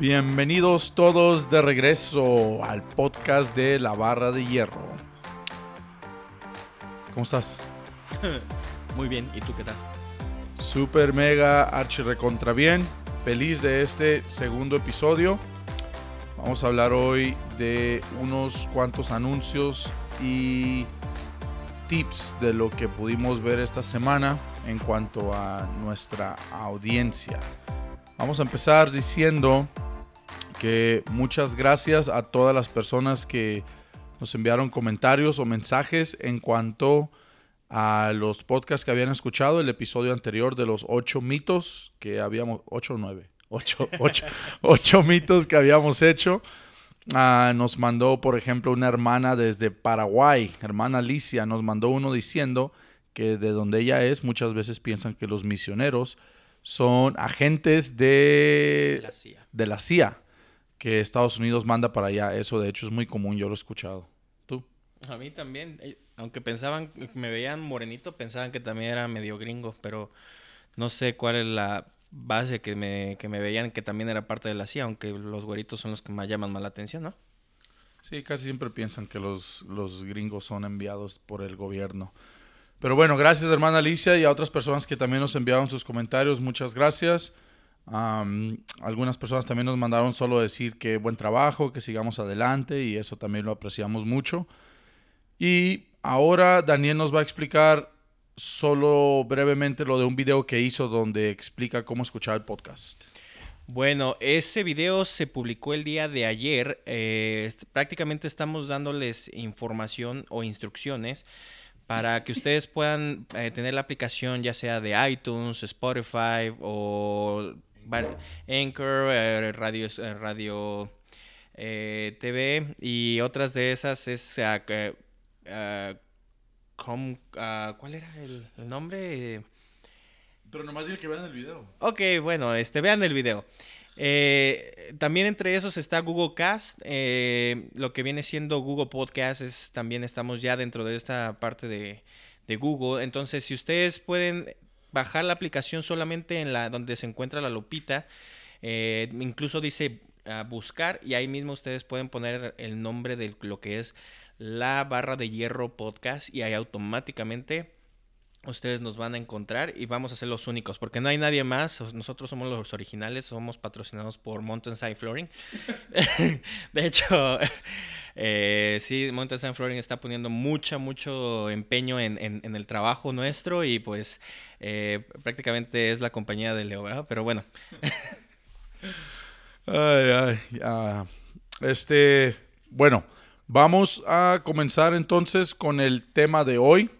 Bienvenidos todos de regreso al podcast de La Barra de Hierro. ¿Cómo estás? Muy bien, ¿y tú qué tal? Super mega archi recontra bien. Feliz de este segundo episodio. Vamos a hablar hoy de unos cuantos anuncios y tips de lo que pudimos ver esta semana en cuanto a nuestra audiencia. Vamos a empezar diciendo que muchas gracias a todas las personas que nos enviaron comentarios o mensajes en cuanto a los podcasts que habían escuchado, el episodio anterior de los ocho mitos que habíamos, ocho o nueve, ocho, ocho, ocho mitos que habíamos hecho. Ah, nos mandó, por ejemplo, una hermana desde Paraguay, hermana Alicia, nos mandó uno diciendo que de donde ella es, muchas veces piensan que los misioneros son agentes de, La CIA. de la CIA que Estados Unidos manda para allá. Eso de hecho es muy común, yo lo he escuchado. ¿Tú? A mí también, eh, aunque pensaban, me veían morenito, pensaban que también era medio gringo, pero no sé cuál es la base que me, que me veían que también era parte de la CIA, aunque los güeritos son los que más llaman más la atención, ¿no? Sí, casi siempre piensan que los, los gringos son enviados por el gobierno. Pero bueno, gracias hermana Alicia y a otras personas que también nos enviaron sus comentarios. Muchas gracias. Algunas personas también nos mandaron solo decir que buen trabajo, que sigamos adelante y eso también lo apreciamos mucho. Y ahora Daniel nos va a explicar solo brevemente lo de un video que hizo donde explica cómo escuchar el podcast. Bueno, ese video se publicó el día de ayer. eh, prácticamente estamos dándoles información o instrucciones para que ustedes puedan eh, tener la aplicación ya sea de iTunes, Spotify o Anchor, eh, Radio, eh, radio eh, TV y otras de esas es ah, com- ¿cuál era el, el nombre? Pero nomás dile que vean el video. Ok, bueno, este, vean el video. Eh, también entre esos está Google Cast, eh, lo que viene siendo Google Podcast, es, también estamos ya dentro de esta parte de, de Google. Entonces, si ustedes pueden bajar la aplicación solamente en la donde se encuentra la lupita, eh, incluso dice ah, buscar y ahí mismo ustedes pueden poner el nombre de lo que es la barra de hierro podcast y ahí automáticamente ustedes nos van a encontrar y vamos a ser los únicos, porque no hay nadie más. Nosotros somos los originales, somos patrocinados por Mountainside Flooring. de hecho, eh, sí, Mountainside Flooring está poniendo mucha, mucho empeño en, en- el trabajo nuestro y pues eh, prácticamente es la compañía de Leo. Pero bueno, Ay, ay, ah, este, bueno, vamos a comenzar entonces con el tema de hoy.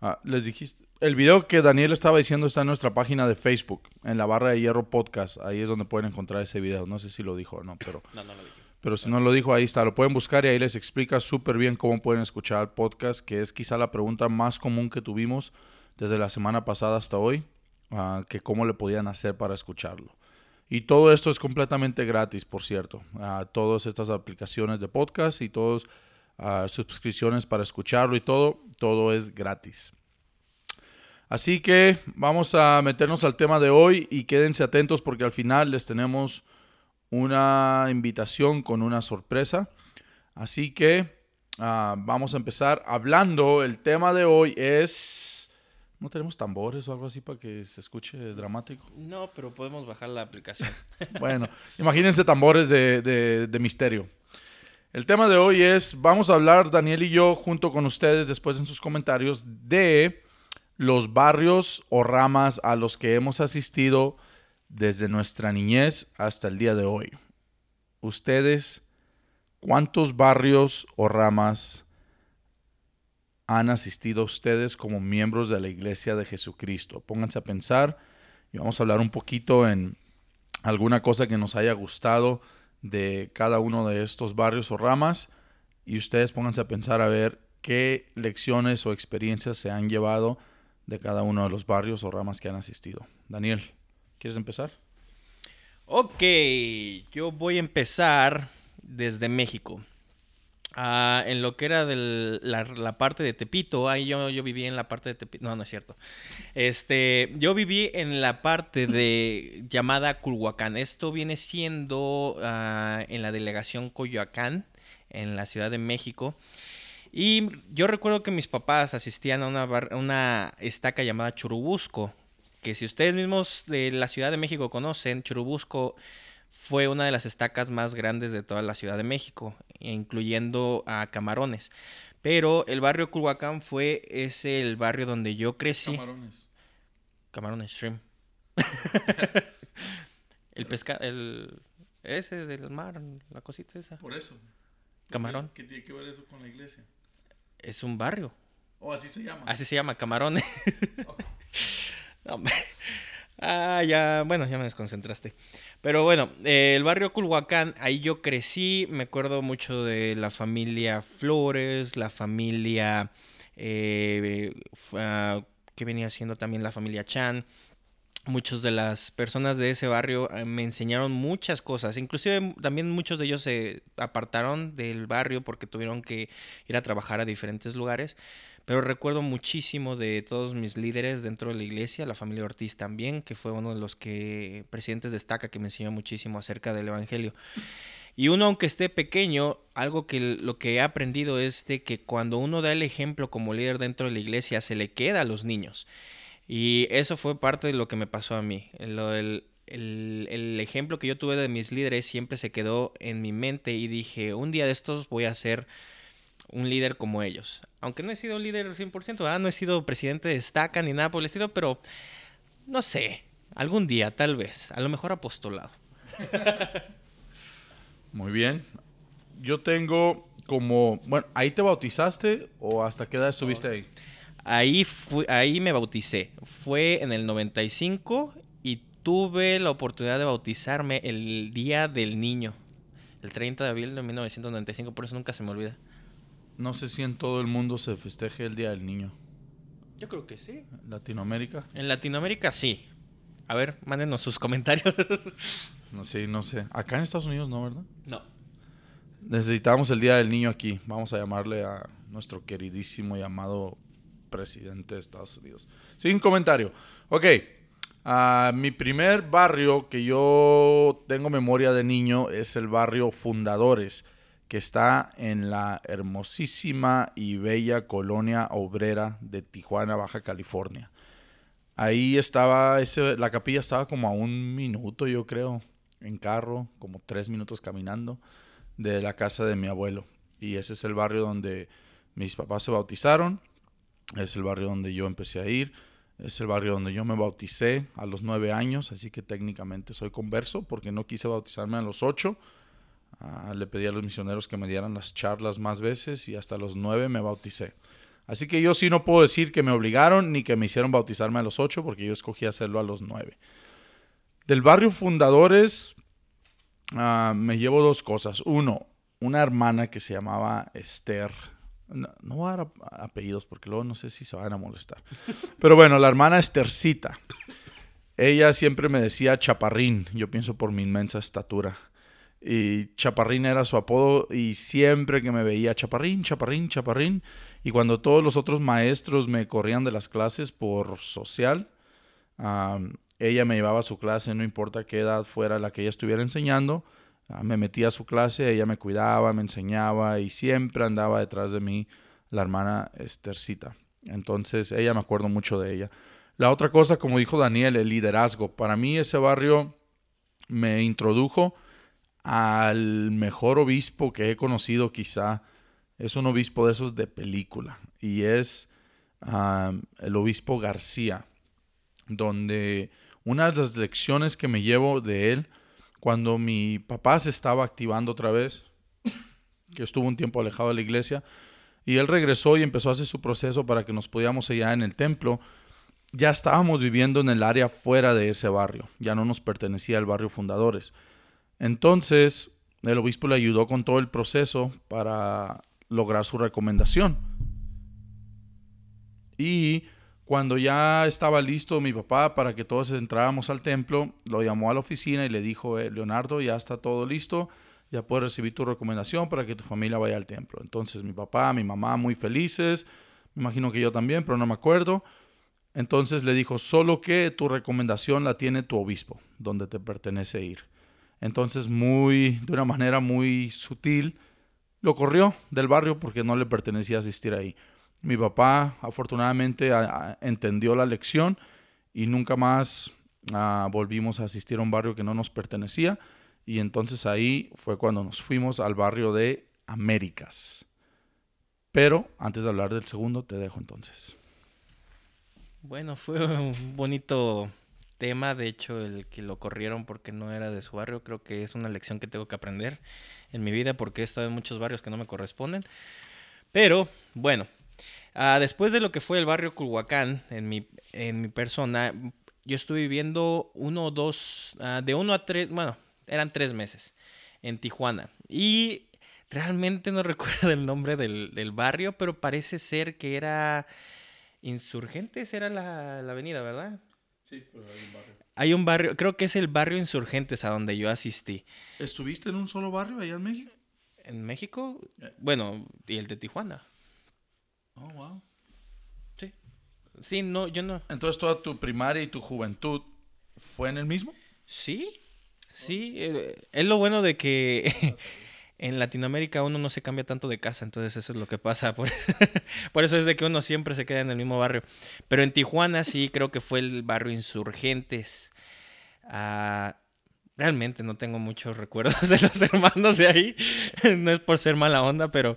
Ah, les dijiste, el video que Daniel estaba diciendo está en nuestra página de Facebook, en la barra de hierro podcast. Ahí es donde pueden encontrar ese video. No sé si lo dijo o no, pero, no, no lo dije. pero si no lo dijo, ahí está. Lo pueden buscar y ahí les explica súper bien cómo pueden escuchar el podcast, que es quizá la pregunta más común que tuvimos desde la semana pasada hasta hoy, ah, que cómo le podían hacer para escucharlo. Y todo esto es completamente gratis, por cierto. Ah, todas estas aplicaciones de podcast y todas suscripciones para escucharlo y todo, todo es gratis. Así que vamos a meternos al tema de hoy y quédense atentos porque al final les tenemos una invitación con una sorpresa. Así que ah, vamos a empezar hablando. El tema de hoy es... ¿No tenemos tambores o algo así para que se escuche dramático? No, pero podemos bajar la aplicación. Bueno, imagínense tambores de, de- de misterio. El tema de hoy es, vamos a hablar, Daniel y yo, junto con ustedes, después en sus comentarios, de los barrios o ramas a los que hemos asistido desde nuestra niñez hasta el día de hoy. Ustedes, ¿cuántos barrios o ramas han asistido ustedes como miembros de la iglesia de Jesucristo? Pónganse a pensar y vamos a hablar un poquito en alguna cosa que nos haya gustado de cada uno de estos barrios o ramas y ustedes pónganse a pensar a ver qué lecciones o experiencias se han llevado de cada uno de los barrios o ramas que han asistido. Daniel, ¿quieres empezar? Ok, yo voy a empezar desde México. Ah, en lo que era de la, parte de Tepito, ahí yo, yo viví en la parte de Tepito. No, no es cierto. Este, yo viví en la parte de llamada Culhuacán. Esto viene siendo ah, en la delegación Coyoacán, en la Ciudad de México. Y yo recuerdo que mis papás asistían a una, una estaca llamada Churubusco, que si ustedes mismos de la Ciudad de México conocen, Churubusco fue una de las estacas más grandes de toda la Ciudad de México, incluyendo a Camarones. Pero el barrio Culhuacán fue ese el barrio donde yo crecí. Camarones. Camarones, shrimp. el pescado, el ese del mar, la cosita esa. Por eso. Camarón. ¿Qué, tiene que ver eso con la iglesia? Es un barrio. ¿O así se llama? Así se llama, Camarones. Ah, ya, bueno, ya me desconcentraste. Pero bueno, eh, el barrio Culhuacán, ahí yo crecí, me acuerdo mucho de la familia Flores, la familia eh, ah, que venía siendo también la familia Chan. Muchas de las personas de ese barrio eh, me enseñaron muchas cosas, inclusive también muchos de ellos se apartaron del barrio porque tuvieron que ir a trabajar a diferentes lugares. Pero recuerdo muchísimo de todos mis líderes dentro de la iglesia, la familia Ortiz también, que fue uno de los que presidentes destaca que me enseñó muchísimo acerca del evangelio. Y uno, aunque esté pequeño, algo que lo que he aprendido es de que cuando uno da el ejemplo como líder dentro de la iglesia, se le queda a los niños. Y eso fue parte de lo que me pasó a mí. el, el, ejemplo que yo tuve de mis líderes siempre se quedó en mi mente y dije, un día de estos voy a ser un líder como ellos. Aunque no he sido líder 100%, no he sido presidente de estaca ni nada por el estilo, pero no sé, algún día tal vez, a lo mejor apostolado. Muy bien. Yo tengo como, bueno, ¿ahí te bautizaste o hasta qué edad estuviste ahí? Ahí, ahí me bauticé. Fue en el 95 y tuve la oportunidad de bautizarme el Día del Niño, el 30 de abril de 1995, por eso nunca se me olvida. No sé si en todo el mundo se festeje el Día del Niño. Yo creo que sí. ¿Latinoamérica? En Latinoamérica sí. A ver, mándenos sus comentarios. no sé, no sé. Acá en Estados Unidos no, ¿verdad? No. Necesitamos el Día del Niño aquí. Vamos a llamarle a nuestro queridísimo llamado presidente de Estados Unidos. Sin comentario. Ok. Ah, mi primer barrio que yo tengo memoria de niño es el barrio Fundadores que está en la hermosísima y bella colonia obrera de Tijuana, Baja California. Ahí estaba, ese, la capilla estaba como a un minuto, yo creo, en carro, como tres minutos caminando de la casa de mi abuelo. Y ese es el barrio donde mis papás se bautizaron, es el barrio donde yo empecé a ir, es el barrio donde yo me bauticé a los nueve años, así que técnicamente soy converso porque no quise bautizarme a los ocho Ah, le pedí a los misioneros que me dieran las charlas más veces y hasta los nueve me bauticé. Así que yo sí no puedo decir que me obligaron ni que me hicieron bautizarme a los ocho porque yo escogí hacerlo a los nueve. Del barrio Fundadores ah, me llevo dos cosas. Uno, una hermana que se llamaba Esther. No, no, voy a dar apellidos porque luego no sé si se van a molestar. Pero bueno, la hermana Esthercita. Ella siempre me decía chaparrín, yo pienso por mi inmensa estatura. Y Chaparrín era su apodo y siempre que me veía Chaparrín, Chaparrín, Chaparrín. Y cuando todos los otros maestros me corrían de las clases por social, ella me llevaba a su clase, no importa qué edad fuera la que ella estuviera enseñando. Ah, me metía a su clase, ella me cuidaba, me enseñaba y siempre andaba detrás de mí la hermana Estercita. Entonces, ella me acuerdo mucho de ella. La otra cosa, como dijo Daniel, el liderazgo. Para mí ese barrio me introdujo al mejor obispo que he conocido quizá. Es un obispo de esos de película y es el obispo García, donde una de las lecciones que me llevo de él, cuando mi papá se estaba activando otra vez, que estuvo un tiempo alejado de la iglesia, y él regresó y empezó a hacer su proceso para que nos pudiéramos hallar en el templo, ya estábamos viviendo en el área fuera de ese barrio, ya no nos pertenecía al barrio fundadores. Entonces, el obispo le ayudó con todo el proceso para lograr su recomendación. Y cuando ya estaba listo mi papá para que todos entráramos al templo, lo llamó a la oficina y le dijo, eh, Leonardo, ya está todo listo, ya puedes recibir tu recomendación para que tu familia vaya al templo. Entonces mi papá, mi mamá muy felices, me imagino que yo también, pero no me acuerdo. Entonces le dijo, solo que tu recomendación la tiene tu obispo, donde te pertenece ir. Entonces muy, de una manera muy sutil, lo corrió del barrio porque no le pertenecía asistir ahí. Mi papá afortunadamente entendió la lección y nunca más ah, volvimos a asistir a un barrio que no nos pertenecía. Y entonces ahí fue cuando nos fuimos al barrio de Américas. Pero antes de hablar del segundo, te dejo entonces. Bueno, fue un bonito tema, de hecho, el que lo corrieron porque no era de su barrio, creo que es una lección que tengo que aprender en mi vida porque he estado en muchos barrios que no me corresponden. Pero, bueno, ah, después de lo que fue el barrio Culhuacán, en mi, en mi persona, yo estuve viviendo uno o dos, ah, de uno a tres, bueno, eran tres meses en Tijuana. Y realmente no recuerdo el nombre del, del barrio, pero parece ser que era Insurgentes, era la, la avenida, ¿verdad? Sí, pero hay un barrio. Hay un barrio, creo que es el barrio Insurgentes a donde yo asistí. ¿Estuviste en un solo barrio allá en México? ¿En México? Bueno, y el de Tijuana. Oh, wow. Sí. Sí, no, yo no. Entonces toda tu primaria y tu juventud fue en el mismo? Sí, sí. Eh, es lo bueno de que en Latinoamérica uno no se cambia tanto de casa, entonces eso es lo que pasa. Por, por, eso es de que uno siempre se queda en el mismo barrio. Pero en Tijuana sí creo que fue el barrio Insurgentes. Ah, realmente no tengo muchos recuerdos de los hermanos de ahí. no es por ser mala onda, pero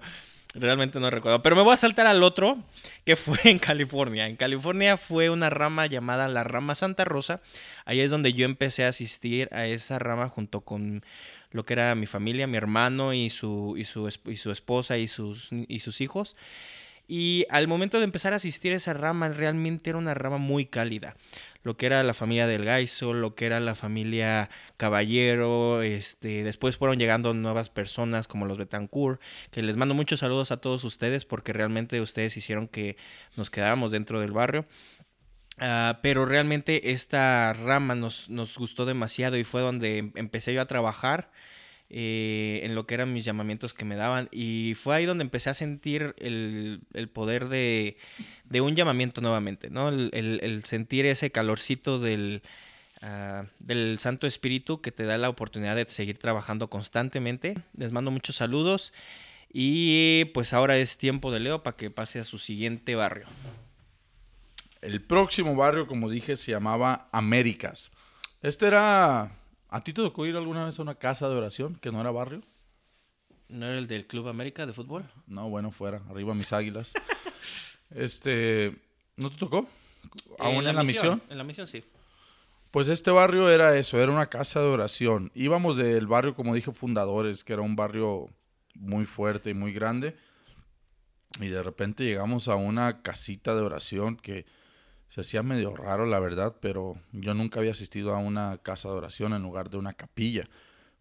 realmente no recuerdo. Pero me voy a saltar al otro, que fue en California. En California fue una rama llamada la rama Santa Rosa. Ahí es donde yo empecé a asistir a esa rama junto con lo que era mi familia, mi hermano y su, y su, y su esposa y sus, y sus hijos. Y al momento de empezar a asistir a esa rama, realmente era una rama muy cálida. Lo que era la familia del Gaiso, lo que era la familia Caballero, este, después fueron llegando nuevas personas como los Betancourt, que les mando muchos saludos a todos ustedes porque realmente ustedes hicieron que nos quedáramos dentro del barrio. Ah, pero realmente esta rama nos, nos, gustó demasiado y fue donde em, empecé yo a trabajar eh, en lo que eran mis llamamientos que me daban. Y fue ahí donde empecé a sentir el, el poder de, de, un llamamiento nuevamente, ¿no? El, el, sentir ese calorcito del, uh, del Santo Espíritu que te da la oportunidad de seguir trabajando constantemente. Les mando muchos saludos. Y pues ahora es tiempo de Leo para que pase a su siguiente barrio. El próximo barrio, como dije, se llamaba Américas. Este era... ¿A ti te tocó ir alguna vez a una casa de oración que no era barrio? ¿No era el del Club América de fútbol? No, bueno, fuera. Arriba mis águilas. este... ¿No te tocó? ¿Aún en la, misión? En la misión, sí. Pues este barrio era eso, era una casa de oración. Íbamos del barrio, como dije, Fundadores, que era un barrio muy fuerte y muy grande. Y de repente llegamos a una casita de oración que se hacía medio raro, la verdad, pero yo nunca había asistido a una casa de oración en lugar de una capilla.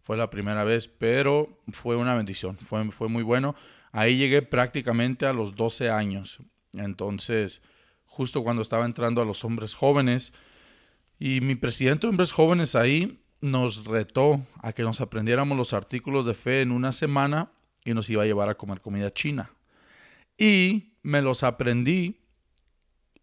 Fue la primera vez, pero fue una bendición, fue, fue muy bueno. Ahí llegué prácticamente a los 12 años. Entonces, justo cuando estaba entrando a los hombres jóvenes, y mi presidente de hombres jóvenes ahí nos retó a que nos aprendiéramos los artículos de fe en una semana y nos iba a llevar a comer comida china. Y me los aprendí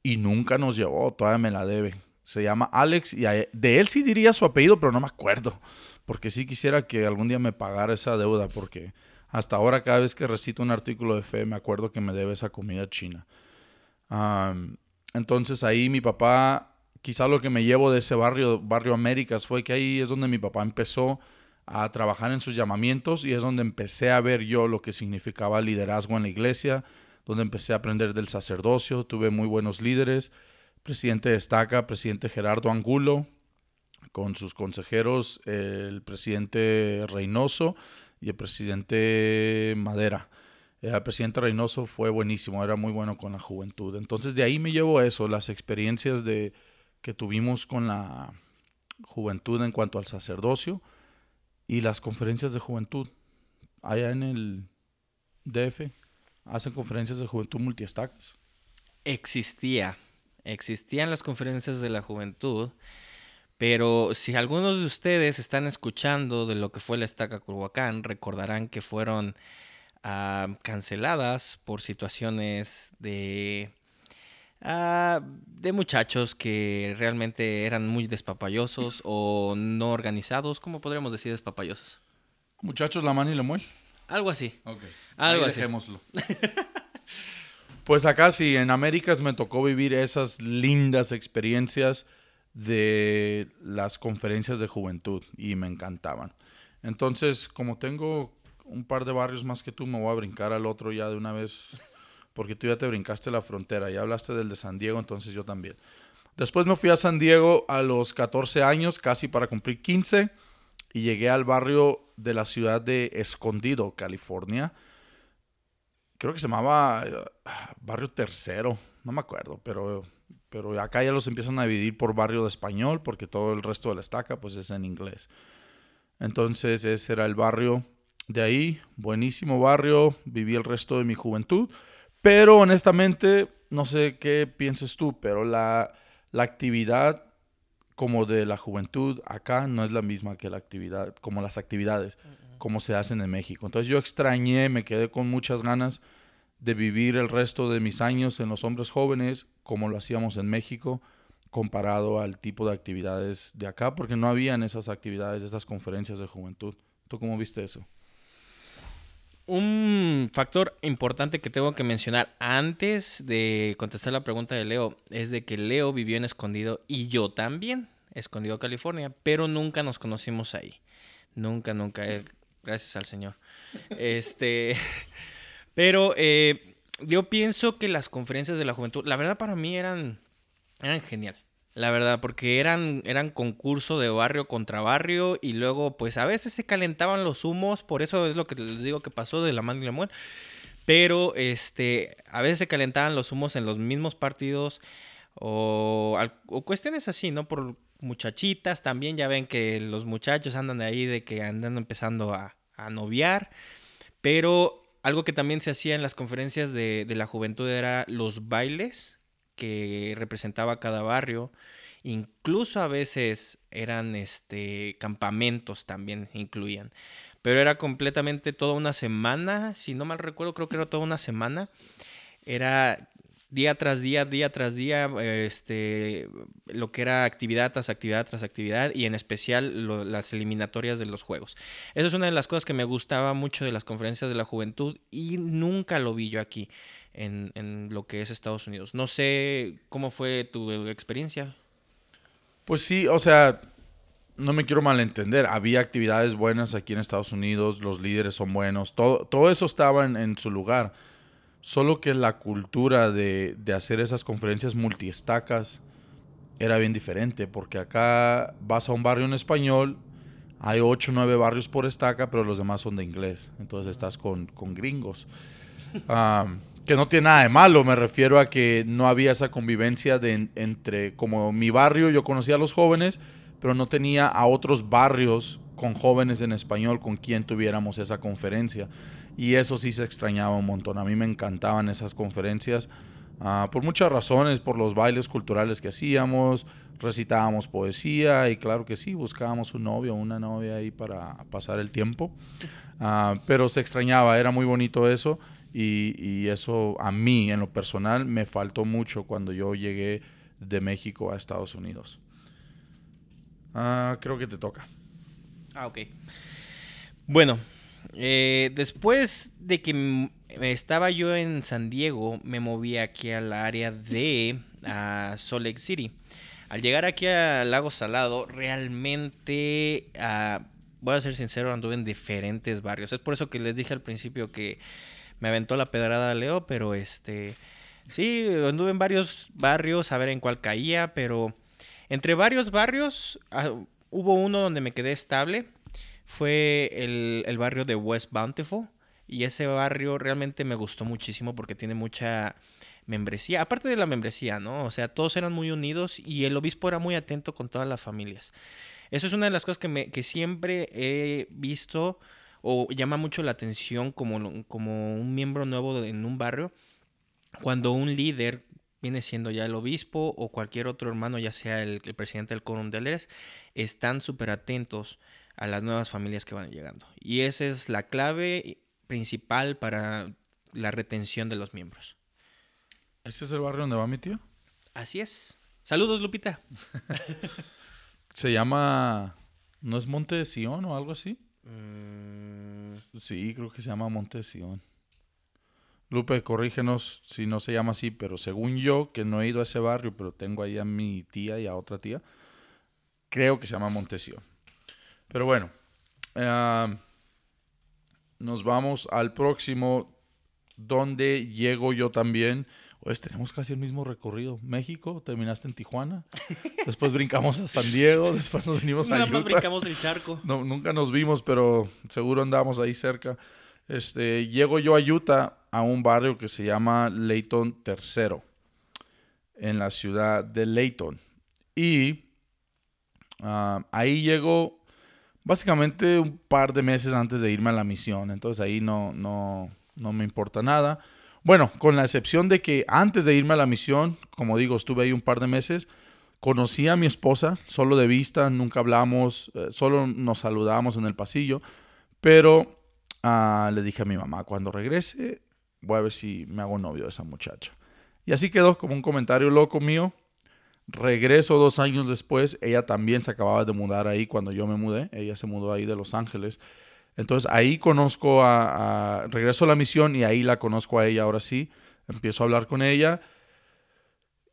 y nunca nos llevó, todavía me la debe. Se llama Alex y de él sí diría su apellido, pero no me acuerdo. Porque sí quisiera que algún día me pagara esa deuda, porque hasta ahora cada vez que recito un artículo de fe me acuerdo que me debe esa comida china. entonces ahí mi papá, quizá lo que me llevo de ese barrio, Barrio Américas, fue que ahí es donde mi papá empezó a trabajar en sus llamamientos y es donde empecé a ver yo lo que significaba liderazgo en la iglesia, donde empecé a aprender del sacerdocio, tuve muy buenos líderes, presidente destaca, presidente Gerardo Angulo, con sus consejeros el presidente Reynoso y el presidente Madera. El presidente Reynoso fue buenísimo, era muy bueno con la juventud. Entonces de ahí me llevo eso, las experiencias de, que tuvimos con la juventud en cuanto al sacerdocio y las conferencias de juventud allá en el DF hacen conferencias de juventud multiestacas. Existía, existían las conferencias de la juventud, Pero si algunos de ustedes están escuchando de lo que fue la estaca Culhuacán, recordarán que fueron ah, canceladas por situaciones de Ah, de muchachos que realmente eran muy despapayosos o no organizados. ¿Cómo podríamos decir despapayosos? Muchachos, la mano y la muel. Algo así. Ok. Algo Ahí así. dejémoslo. pues acá sí, en Américas me tocó vivir esas lindas experiencias de las conferencias de juventud y me encantaban. Entonces, como tengo un par de barrios más que tú, me voy a brincar al otro ya de una vez porque tú ya te brincaste la frontera, ya hablaste del de San Diego, entonces yo también. Después me fui a San Diego a los 14 años, casi para cumplir 15, y llegué al barrio de la ciudad de Escondido, California. Creo que se llamaba eh, Barrio Tercero, no me acuerdo, pero, pero acá ya los empiezan a dividir por barrio de español, porque todo el resto de la estaca pues es en inglés. Entonces ese era el barrio de ahí, buenísimo barrio, viví el resto de mi juventud. Pero honestamente, no sé qué pienses tú, pero la, la actividad como de la juventud acá no es la misma que la actividad, como las actividades, como se hacen en México. Entonces yo extrañé, me quedé con muchas ganas de vivir el resto de mis años en los hombres jóvenes como lo hacíamos en México comparado al tipo de actividades de acá, porque no habían esas actividades, esas conferencias de juventud. ¿Tú cómo viste eso? Un factor importante que tengo que mencionar antes de contestar la pregunta de Leo es de que Leo vivió en Escondido y yo también, Escondido, California, pero nunca nos conocimos ahí. Nunca, nunca. eh, gracias al Señor. Este, pero eh, yo pienso que las conferencias de la juventud, la verdad para mí eran, eran genial. La verdad, porque eran, eran concurso de barrio contra barrio y luego pues a veces se calentaban los humos, por eso es lo que les digo que pasó de la mano y la. Pero este, a veces se calentaban los humos en los mismos partidos o cuestiones así, ¿no? Por muchachitas también, ya ven que los muchachos andan de ahí de que andan empezando a, a noviar. Pero algo que también se hacía en las conferencias de, de la juventud era los bailes que representaba cada barrio. Incluso a veces eran este campamentos también incluían. Pero era completamente toda una semana, si no mal recuerdo, creo que era toda una semana. Era día tras día, día tras día, este, lo que era actividad tras actividad tras actividad y en especial las eliminatorias de los juegos. Eso es una de las cosas que me gustaba mucho de las conferencias de la juventud y nunca lo vi yo aquí en, en lo que es Estados Unidos. No sé cómo fue tu experiencia. Pues sí, o sea, no me quiero malentender. Había actividades buenas aquí en Estados Unidos, los líderes son buenos, todo, todo eso estaba en, en su lugar. Solo que la cultura de, de hacer esas conferencias multiestacas era bien diferente, porque acá vas a un barrio en español, hay 8 o 9 barrios por estaca, pero los demás son de inglés. Entonces estás con, con gringos. Am, que no tiene nada de malo, me refiero a que no había esa convivencia de en- entre, como mi barrio, yo conocía a los jóvenes, pero no tenía a otros barrios con jóvenes en español con quien tuviéramos esa conferencia. Y eso sí se extrañaba un montón. A mí me encantaban esas conferencias ah, por muchas razones, por los bailes culturales que hacíamos, recitábamos poesía y claro que sí, buscábamos un novio o una novia ahí para pasar el tiempo. Ah, pero se extrañaba, era muy bonito eso y, eso a mí en lo personal me faltó mucho cuando yo llegué de México a Estados Unidos. Ah, creo que te toca. Ah, ok. Bueno, eh, después de que estaba yo en San Diego, me moví aquí al área de ah, Salt Lake City. Al llegar aquí a Lago Salado, realmente, ah, voy a ser sincero, anduve en diferentes barrios. Es por eso que les dije al principio que me aventó la pedrada Leo, pero este, sí, anduve en varios barrios a ver en cuál caía, pero entre varios barrios ah, hubo uno donde me quedé estable. Fue el, el barrio de West Bountiful. Y ese barrio realmente me gustó muchísimo porque tiene mucha membresía. Aparte de la membresía, ¿no? O sea, todos eran muy unidos y el obispo era muy atento con todas las familias. Eso es una de las cosas que, me, que siempre he visto o llama mucho la atención como, como un miembro nuevo en un barrio. Cuando un líder viene siendo ya el obispo o cualquier otro hermano, ya sea el, presidente del quórum de líderes, están súper atentos a las nuevas familias que van llegando. Y esa es la clave principal para la retención de los miembros. ¿Ese es el barrio donde va mi tío? Así es. Saludos, Lupita. Se llama. ¿No es Monte de Sion o algo así? Mm. Sí, creo que se llama Monte Sion. Lupe, corrígenos si no se llama así, pero según yo, que no he ido a ese barrio, pero tengo ahí a mi tía y a otra tía, creo que se llama Montesión. Pero bueno, eh, nos vamos al próximo, donde llego yo también. Pues tenemos casi el mismo recorrido. México, terminaste en Tijuana, después brincamos a San Diego, después nos venimos a Utah. brincamos el charco. No, nunca nos vimos, pero seguro andamos ahí cerca. Este, llego yo a Utah a un barrio que se llama Layton III, en la ciudad de Layton. Y ah, ahí llego básicamente un par de meses antes de irme a la misión. Entonces ahí no, no, no me importa nada. Bueno, con la excepción de que antes de irme a la misión, como digo, estuve ahí un par de meses, conocí a mi esposa, solo de vista, nunca hablamos, eh, solo nos saludamos en el pasillo, pero Ah, le dije a mi mamá, cuando regrese, voy a ver si me hago novio de esa muchacha. Y así quedó como un comentario loco mío. Regreso dos años después, ella también se acababa de mudar ahí cuando yo me mudé, ella se mudó ahí de Los Ángeles. Entonces ahí conozco a, regreso a la misión y ahí la conozco a ella ahora sí, empiezo a hablar con ella.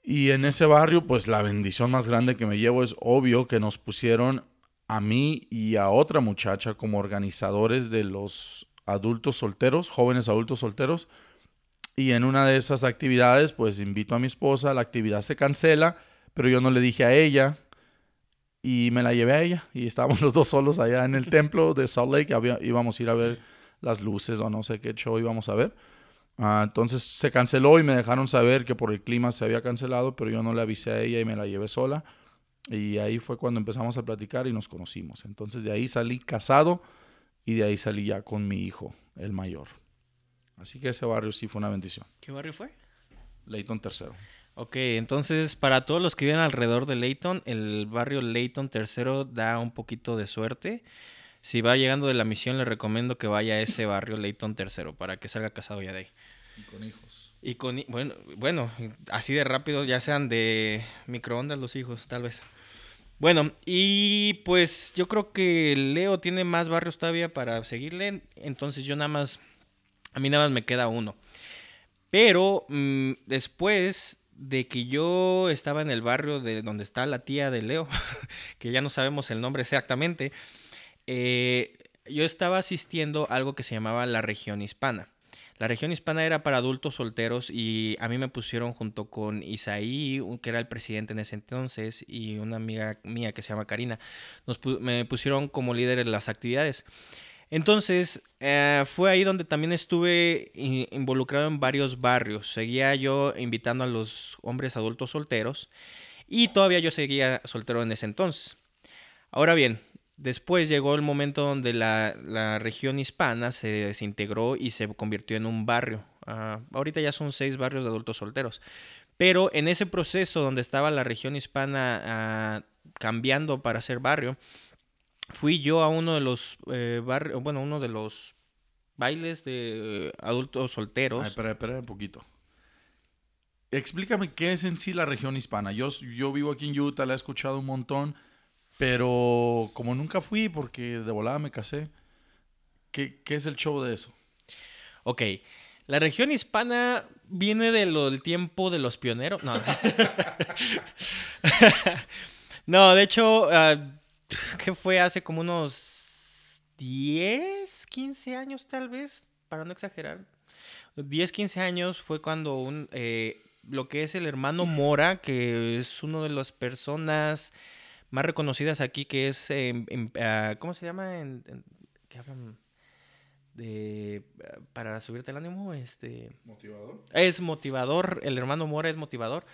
Y en ese barrio, pues la bendición más grande que me llevo es obvio que nos pusieron a mí y a otra muchacha como organizadores de los adultos solteros, jóvenes adultos solteros. Y en una de esas actividades, pues invito a mi esposa, la actividad se cancela, pero yo no le dije a ella y me la llevé a ella. Y estábamos los dos solos allá en el templo de Salt Lake, íbamos a ir a ver las luces o no sé qué show íbamos a ver. Ah, entonces se canceló y me dejaron saber que por el clima se había cancelado, pero yo no le avisé a ella y me la llevé sola. Y ahí fue cuando empezamos a platicar y nos conocimos. Entonces de ahí salí casado y de ahí salí ya con mi hijo, el mayor. Así que ese barrio sí fue una bendición. ¿Qué barrio fue? Leighton Tercero. Ok, entonces para todos los que viven alrededor de Leighton, el barrio Leighton Tercero da un poquito de suerte. Si va llegando de la misión, le recomiendo que vaya a ese barrio Leighton Tercero para que salga casado ya de ahí. Y con hijos. Y con, bueno, bueno, así de rápido, ya sean de microondas los hijos, tal vez. Bueno, y pues yo creo que Leo tiene más barrios todavía para seguirle, entonces yo nada más, a mí nada más me queda uno. Pero mm, después de que yo estaba en el barrio de donde está la tía de Leo, que ya no sabemos el nombre exactamente, eh, yo estaba asistiendo a algo que se llamaba la región hispana. La región hispana era para adultos solteros y a mí me pusieron junto con Isaí, que era el presidente en ese entonces, y una amiga mía que se llama Karina, nos me pusieron como líder de las actividades. Entonces, eh, fue ahí donde también estuve involucrado en varios barrios. Seguía yo invitando a los hombres adultos solteros y todavía yo seguía soltero en ese entonces. Ahora bien, Después llegó el momento donde la, región hispana se desintegró y se convirtió en un barrio. Ah, ahorita ya son seis barrios de adultos solteros. Pero en ese proceso donde estaba la región hispana ah, cambiando para ser barrio, fui yo a uno de los eh, barrios, bueno, uno de los bailes de adultos solteros. Ay, espera, espera un poquito. Explícame qué es en sí la región hispana. Yo, yo vivo aquí en Utah, la he escuchado un montón pero como nunca fui porque de volada me casé, ¿qué, es el show de eso? Ok. La región hispana viene de lo, del tiempo de los pioneros. No, no de hecho, uh, que fue hace como unos 10, 15 años tal vez, para no exagerar. 10, 15 años fue cuando un, eh, lo que es el hermano Mora, que es uno de las personas más reconocidas aquí, que es, ah, ¿cómo se llama? En, ¿Qué hablan? De, para subirte el ánimo, este... Motivador. Es motivador, el hermano Mora es motivador.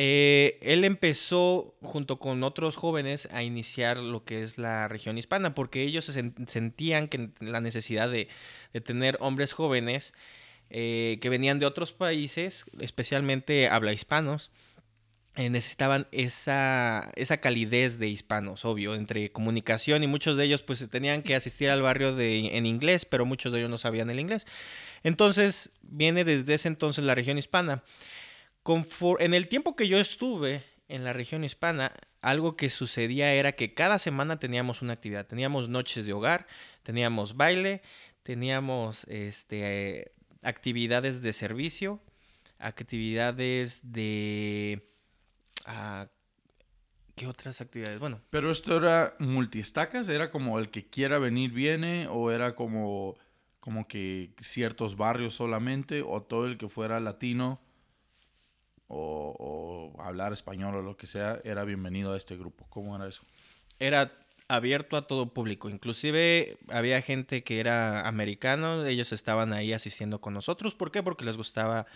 Eh, él empezó junto con otros jóvenes a iniciar lo que es la región hispana, porque ellos se sentían que la necesidad de, tener hombres jóvenes eh, que venían de otros países, especialmente habla hispanos, eh, necesitaban esa, esa calidez de hispanos, obvio, entre comunicación y muchos de ellos pues tenían que asistir al barrio de, en inglés, pero muchos de ellos no sabían el inglés. Entonces viene desde ese entonces la región hispana. En el tiempo que yo estuve en la región hispana, algo que sucedía era que cada semana teníamos una actividad. Teníamos noches de hogar, teníamos baile, teníamos este, actividades de servicio, actividades de ¿Qué otras actividades? Bueno. Pero esto era multiestacas, era como el que quiera venir viene o era como, como que ciertos barrios solamente o todo el que fuera latino o, hablar español o lo que sea era bienvenido a este grupo. ¿Cómo era eso? Era abierto a todo público. Inclusive había gente que era americano, ellos estaban ahí asistiendo con nosotros. ¿Por qué? Porque les gustaba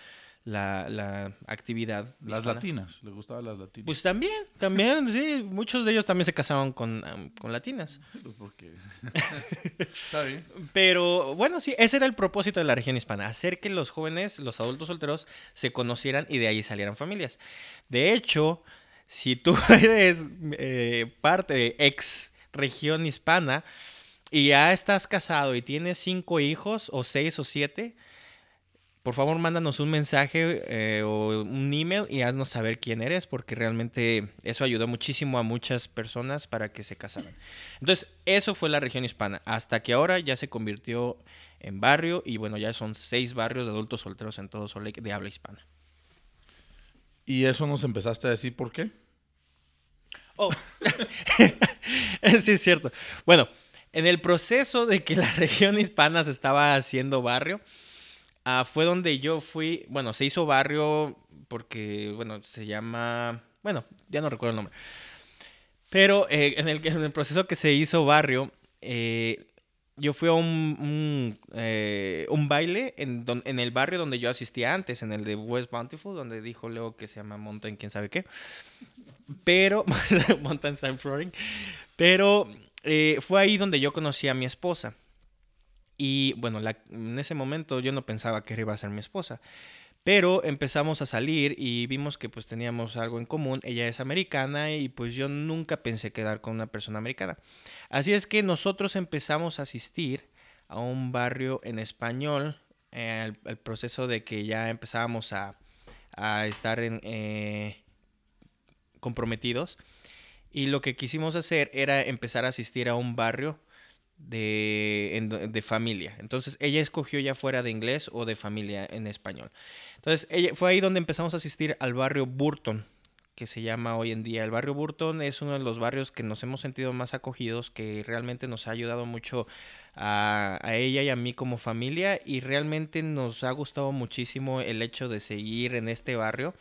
la, la actividad. Las latinas, ¿le gustaban las latinas? Pues también, también, sí. Muchos de ellos también se casaban con, con latinas. Pues porque... Está bien. Pero bueno, sí, ese era el propósito de la región hispana, hacer que los jóvenes, los adultos solteros, se conocieran y de ahí salieran familias. De hecho, si tú eres eh, parte de ex región hispana y ya estás casado y tienes cinco hijos o seis o siete, por favor mándanos un mensaje eh, o un email y haznos saber quién eres, porque realmente eso ayudó muchísimo a muchas personas para que se casaran. Entonces, eso fue la región hispana, hasta que ahora ya se convirtió en barrio y bueno, ya son seis barrios de adultos solteros en todo Salt Lake de habla hispana. ¿Y eso nos empezaste a decir por qué? Oh, sí, es cierto. Bueno, en el proceso de que la región hispana se estaba haciendo barrio, Ah, fue donde yo fui, bueno, se hizo barrio porque, bueno, se llama, bueno, ya no recuerdo el nombre. Pero eh, en, el, proceso que se hizo barrio, eh, yo fui a un, eh, baile en, el barrio donde yo asistía antes, en el de West Bountiful, donde dijo Leo que se llama Mountain, quién sabe qué. Pero, Mountain Sign Flooring. Pero fue ahí donde yo conocí a mi esposa. Y bueno, en ese momento yo no pensaba que iba a ser mi esposa. Pero empezamos a salir y vimos que pues teníamos algo en común. Ella es americana y pues yo nunca pensé quedar con una persona americana. Así es que nosotros empezamos a asistir a un barrio en español. el, proceso de que ya empezábamos a, estar en, eh, comprometidos. Y lo que quisimos hacer era empezar a asistir a un barrio de, de, familia. Entonces ella escogió ya fuera de inglés o de familia en español. Entonces ella, fue ahí donde empezamos a asistir al barrio Burton, que se llama hoy en día. El barrio Burton es uno de los barrios que nos hemos sentido más acogidos, que realmente nos ha ayudado mucho a, a, ella y a mí como familia y realmente nos ha gustado muchísimo el hecho de seguir en este barrio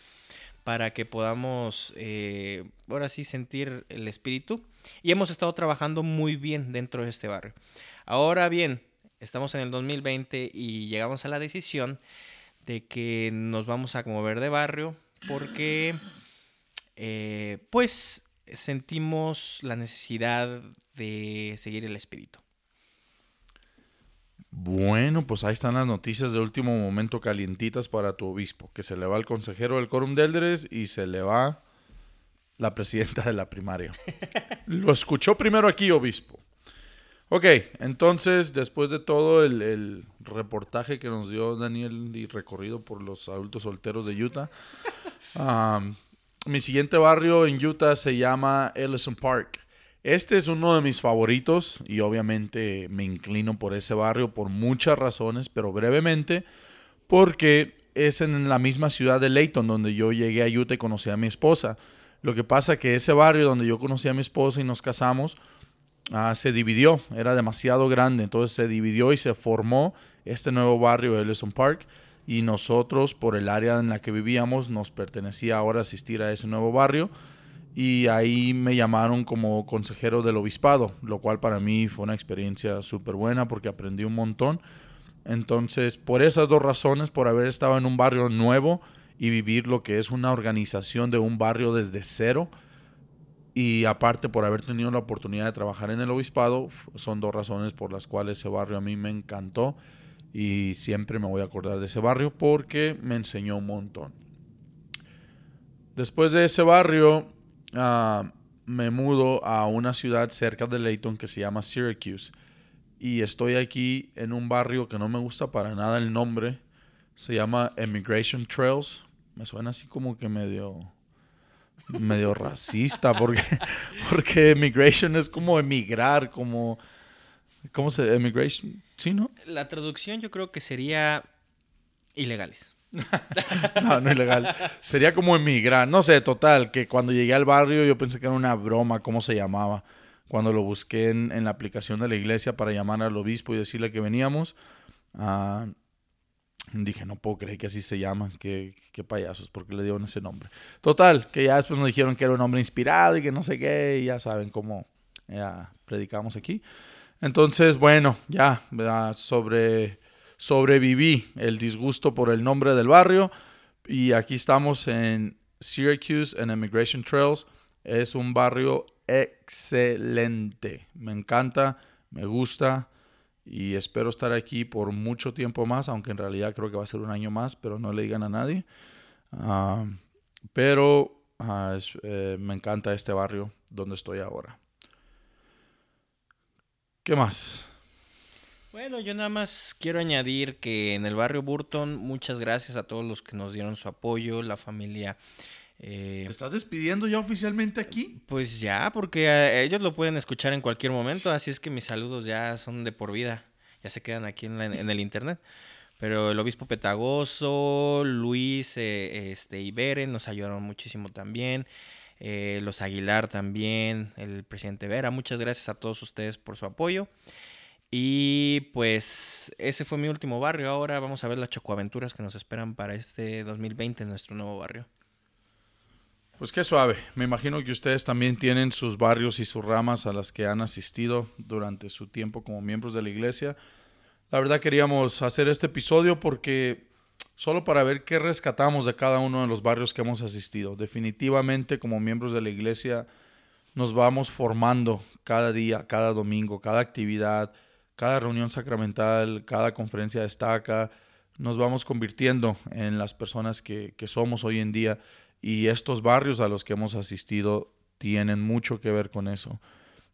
para que podamos eh, ahora sí sentir el espíritu. Y hemos estado trabajando muy bien dentro de este barrio. Ahora bien, estamos en el 2020 y llegamos a la decisión de que nos vamos a mover de barrio porque eh, pues sentimos la necesidad de seguir el espíritu. Bueno, pues ahí están las noticias de último momento calientitas para tu obispo, que se le va el consejero del Quórum de Eldres y se le va la presidenta de la primaria. Lo escuchó primero aquí, obispo. Ok, entonces, después de todo el, reportaje que nos dio Daniel y recorrido por los adultos solteros de Utah, mi siguiente barrio en Utah se llama Ellison Park. Este es uno de mis favoritos y obviamente me inclino por ese barrio por muchas razones, pero brevemente porque es en la misma ciudad de Layton donde yo llegué a Utah y conocí a mi esposa. Lo que pasa que ese barrio donde yo conocí a mi esposa y nos casamos ah, se dividió, era demasiado grande, entonces se dividió y se formó este nuevo barrio Ellison Park. Y nosotros por el área en la que vivíamos nos pertenecía ahora asistir a ese nuevo barrio y ahí me llamaron como consejero del obispado, lo cual para mí fue una experiencia súper buena porque aprendí un montón. Entonces, por esas dos razones, por haber estado en un barrio nuevo y vivir lo que es una organización de un barrio desde cero, y aparte por haber tenido la oportunidad de trabajar en el obispado, son dos razones por las cuales ese barrio a mí me encantó y siempre me voy a acordar de ese barrio porque me enseñó un montón. Después de ese barrio, ah, me mudo a una ciudad cerca de Layton que se llama Syracuse. Y estoy aquí en un barrio que no me gusta para nada el nombre. Se llama Immigration Trails. Me suena así como que medio medio racista porque porque immigration es como emigrar, como ¿cómo se immigration? ¿Sí, no? La traducción yo creo que sería ilegales. no, no ilegal. Sería como emigrar. No sé, total, que cuando llegué al barrio yo pensé que era una broma, ¿cómo se llamaba? Cuando lo busqué en, la aplicación de la iglesia para llamar al obispo y decirle que veníamos, ah, dije, no puedo creer que así se llama, qué, qué payasos, porque le dieron ese nombre. Total, que ya después nos dijeron que era un hombre inspirado y que no sé qué, y ya saben cómo ya predicamos aquí. Entonces, bueno, ya, sobre sobreviví el disgusto por el nombre del barrio y aquí estamos en Syracuse en Immigration Trails. Es un barrio excelente. Me encanta, me gusta y espero estar aquí por mucho tiempo más, aunque en realidad creo que va a ser un año más, pero no le digan a nadie. Ah, pero ah, eh, me encanta este barrio donde estoy ahora. ¿Qué más? Bueno, yo nada más quiero añadir que en el barrio Burton, muchas gracias a todos los que nos dieron su apoyo, la familia. Eh, ¿Te estás despidiendo ya oficialmente aquí? Pues ya, porque eh, ellos lo pueden escuchar en cualquier momento, así es que mis saludos ya son de por vida, ya se quedan aquí en, el internet. Pero el obispo Petagoso, Luis eh, este, Iberen nos ayudaron muchísimo también. los Aguilar también, el presidente Vera. Muchas gracias a todos ustedes por su apoyo. Y pues ese fue mi último barrio. Ahora vamos a ver las chocoaventuras que nos esperan para este 2020 en nuestro nuevo barrio. Pues qué suave. Me imagino que ustedes también tienen sus barrios y sus ramas a las que han asistido durante su tiempo como miembros de la iglesia. La verdad queríamos hacer este episodio porque solo para ver qué rescatamos de cada uno de los barrios que hemos asistido. Definitivamente como miembros de la iglesia nos vamos formando cada día, cada domingo, cada actividad cada reunión sacramental, cada conferencia destaca, nos vamos convirtiendo en las personas que, somos hoy en día y estos barrios a los que hemos asistido tienen mucho que ver con eso.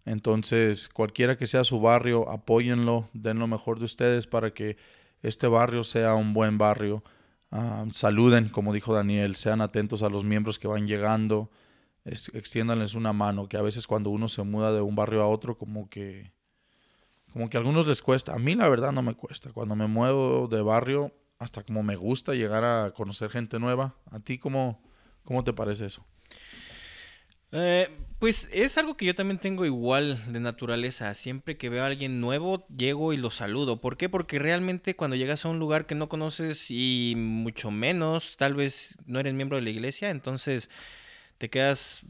Entonces, cualquiera que sea su barrio, apóyenlo, den lo mejor de ustedes para que este barrio sea un buen barrio. Ah, saluden, como dijo Daniel, sean atentos a los miembros que van llegando, extiéndanles una mano, que a veces cuando uno se muda de un barrio a otro, como que como que a algunos les cuesta. A mí la verdad no me cuesta. Cuando me muevo de barrio, hasta como me gusta llegar a conocer gente nueva. ¿A ti cómo, cómo te parece eso? Eh, pues es algo que yo también tengo igual de naturaleza. Siempre que veo a alguien nuevo, llego y lo saludo. ¿Por qué? Porque realmente cuando llegas a un lugar que no conoces y mucho menos, tal vez no eres miembro de la iglesia, entonces te quedas,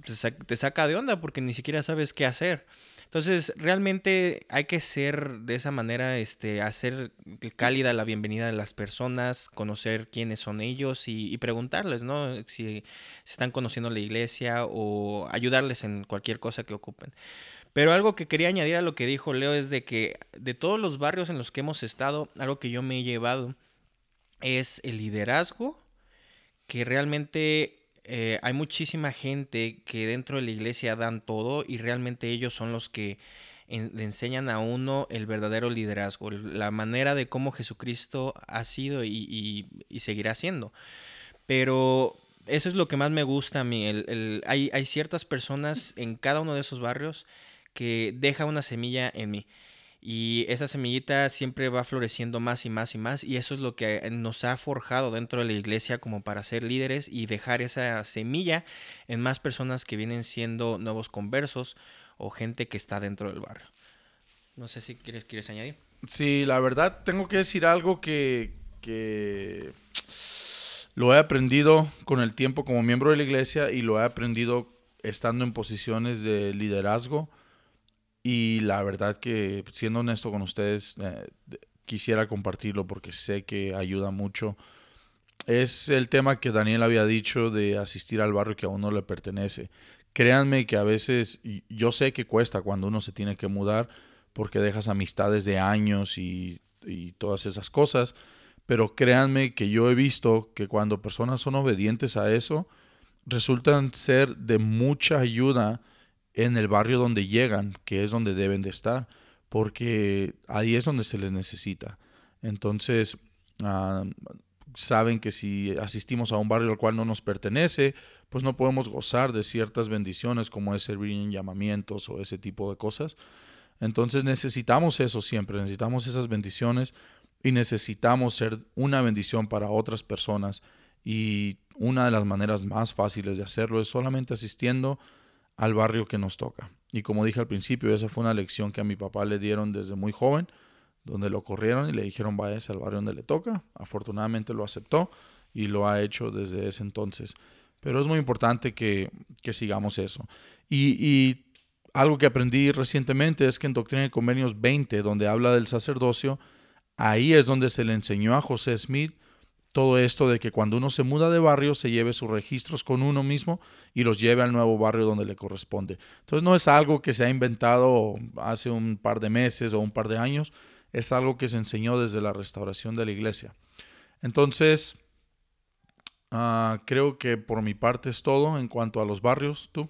te saca de onda porque ni siquiera sabes qué hacer. Entonces, realmente hay que ser de esa manera, este, hacer cálida la bienvenida de las personas, conocer quiénes son ellos y, preguntarles, ¿no? Si, están conociendo la iglesia o ayudarles en cualquier cosa que ocupen. Pero algo que quería añadir a lo que dijo Leo es de que de todos los barrios en los que hemos estado, algo que yo me he llevado es el liderazgo, que realmente eh, hay muchísima gente que dentro de la iglesia dan todo y realmente ellos son los que le enseñan a uno el verdadero liderazgo, la manera de cómo Jesucristo ha sido y, seguirá siendo. Pero eso es lo que más me gusta a mí. hay, hay ciertas personas en cada uno de esos barrios que deja una semilla en mí. Y esa semillita siempre va floreciendo más y más y más. Y eso es lo que nos ha forjado dentro de la iglesia como para ser líderes y dejar esa semilla en más personas que vienen siendo nuevos conversos o gente que está dentro del barrio. No sé si quieres, quieres añadir. Sí, la verdad tengo que decir algo que, que lo he aprendido con el tiempo como miembro de la iglesia y lo he aprendido estando en posiciones de liderazgo y la verdad que, siendo honesto con ustedes, eh, quisiera compartirlo porque sé que ayuda mucho. Es el tema que Daniel había dicho de asistir al barrio que a uno le pertenece. Créanme que a veces yo sé que cuesta cuando uno se tiene que mudar porque dejas amistades de años y y todas esas cosas. Pero créanme que yo he visto que cuando personas son obedientes a eso, resultan ser de mucha ayuda en el barrio donde llegan, que es donde deben de estar, porque ahí es donde se les necesita. Entonces, ah, saben que si asistimos a un barrio al cual no nos pertenece, pues no podemos gozar de ciertas bendiciones como es servir en llamamientos o ese tipo de cosas. Entonces necesitamos eso siempre, necesitamos esas bendiciones y necesitamos ser una bendición para otras personas. Y una de las maneras más fáciles de hacerlo es solamente asistiendo al barrio que nos toca. Y como dije al principio, esa fue una lección que a mi papá le dieron desde muy joven donde lo corrieron y le dijeron vaya al barrio donde le toca. Afortunadamente lo aceptó y lo ha hecho desde ese entonces. Pero es muy importante que, sigamos eso. Y, algo que aprendí recientemente es que en Doctrina y Convenios 20, donde habla del sacerdocio, ahí es donde se le enseñó a José Smith todo esto de que cuando uno se muda de barrio se lleve sus registros con uno mismo y los lleve al nuevo barrio donde le corresponde. Entonces no es algo que se ha inventado hace un par de meses o un par de años, es algo que se enseñó desde la restauración de la iglesia. Entonces, ah, creo que por mi parte es todo en cuanto a los barrios. ¿Tú?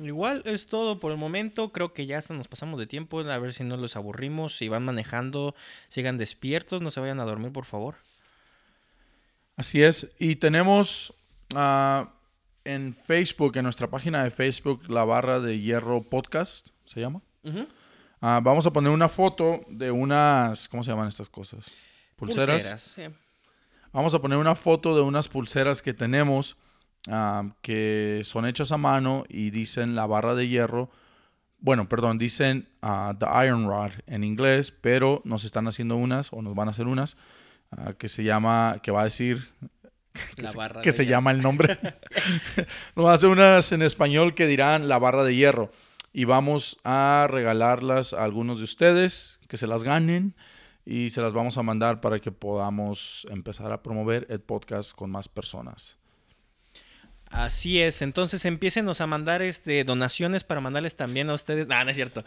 Igual es todo por el momento. Creo que ya hasta nos pasamos de tiempo. A ver si no los aburrimos. Si van manejando, sigan despiertos. No se vayan a dormir, por favor. Así es. Y tenemos ah, en Facebook, en nuestra página de Facebook, la barra de hierro podcast, ¿se llama? Ah, vamos a poner una foto de unas, ¿cómo se llaman estas cosas? Pulseras. Vamos a poner una foto de unas pulseras que tenemos ah, que son hechas a mano y dicen la barra de hierro. Bueno, perdón, dicen uh, The Iron Rod en inglés, pero nos están haciendo unas o nos van a hacer unas que se llama, que va a decir que, se, que se llama el nombre. nos hacer unas en español que dirán la barra de hierro y vamos a regalarlas a algunos de ustedes que se las ganen y se las vamos a mandar para que podamos empezar a promover el podcast con más personas. Así es, entonces empiecennos a mandar este, donaciones para mandarles también a ustedes. No, no es cierto.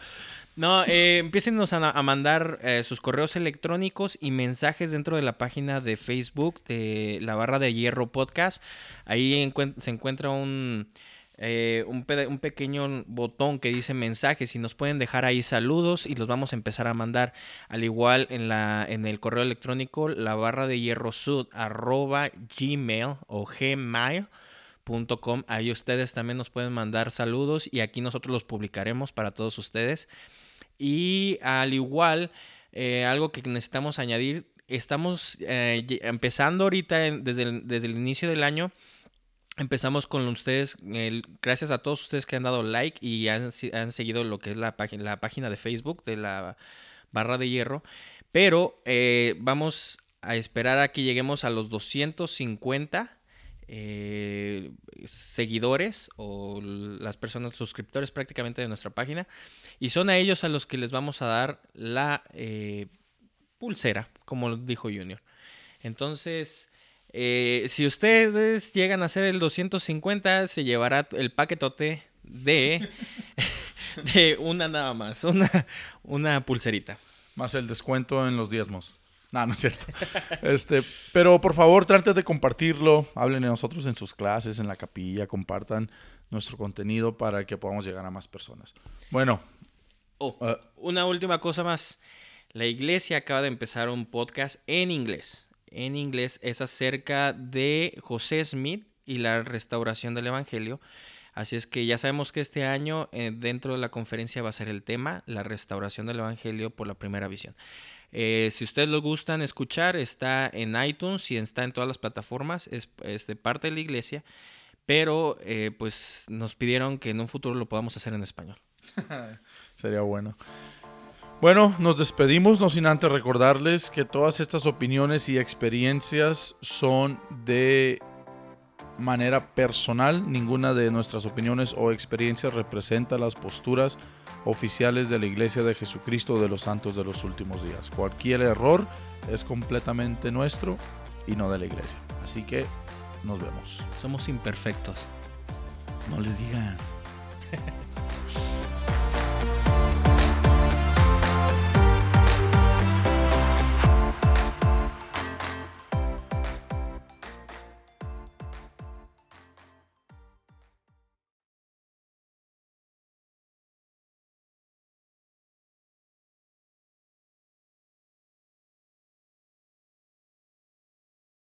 No, eh, empiecennos a, mandar eh, sus correos electrónicos y mensajes dentro de la página de Facebook de la barra de hierro podcast. Ahí se encuentra un, eh, un, pequeño botón que dice mensajes y nos pueden dejar ahí saludos y los vamos a empezar a mandar. Al igual en, la, en el correo electrónico, la barra de hierro sud arroba gmail o gmail.com. Ahí ustedes también nos pueden mandar saludos y aquí nosotros los publicaremos para todos ustedes. Y al igual, eh, algo que necesitamos añadir, estamos eh, empezando ahorita desde, desde el inicio del año Empezamos con ustedes, gracias a todos ustedes que han dado like y han, seguido lo que es la, página, la página de Facebook de la barra de hierro. Pero eh, vamos a esperar a que lleguemos a los 250 eh, seguidores o las personas suscriptores prácticamente de nuestra página. Y son a ellos a los que les vamos a dar la eh, pulsera, como dijo Junior. Entonces... Eh, si ustedes llegan a hacer el 250, se llevará el paquetote de, de una nada más, una, una pulserita. Más el descuento en los diezmos. No, no es cierto. Este, pero por favor, traten de compartirlo. Hablen de nosotros en sus clases, en la capilla, compartan nuestro contenido para que podamos llegar a más personas. Bueno. Oh, uh, una última cosa más. La iglesia acaba de empezar un podcast en inglés en inglés es acerca de José Smith y la restauración del Evangelio. Así es que ya sabemos que este año eh, dentro de la conferencia va a ser el tema, la restauración del Evangelio por la primera visión. Eh, si ustedes lo gustan escuchar, está en iTunes y está en todas las plataformas, es, de parte de la iglesia, pero eh, pues nos pidieron que en un futuro lo podamos hacer en español. Sería bueno. Bueno, nos despedimos, no sin antes recordarles que todas estas opiniones y experiencias son de manera personal. Ninguna de nuestras opiniones o experiencias representa las posturas oficiales de la Iglesia de Jesucristo de los Santos de los últimos días. Cualquier error es completamente nuestro y no de la Iglesia. Así que nos vemos. Somos imperfectos. No les digas.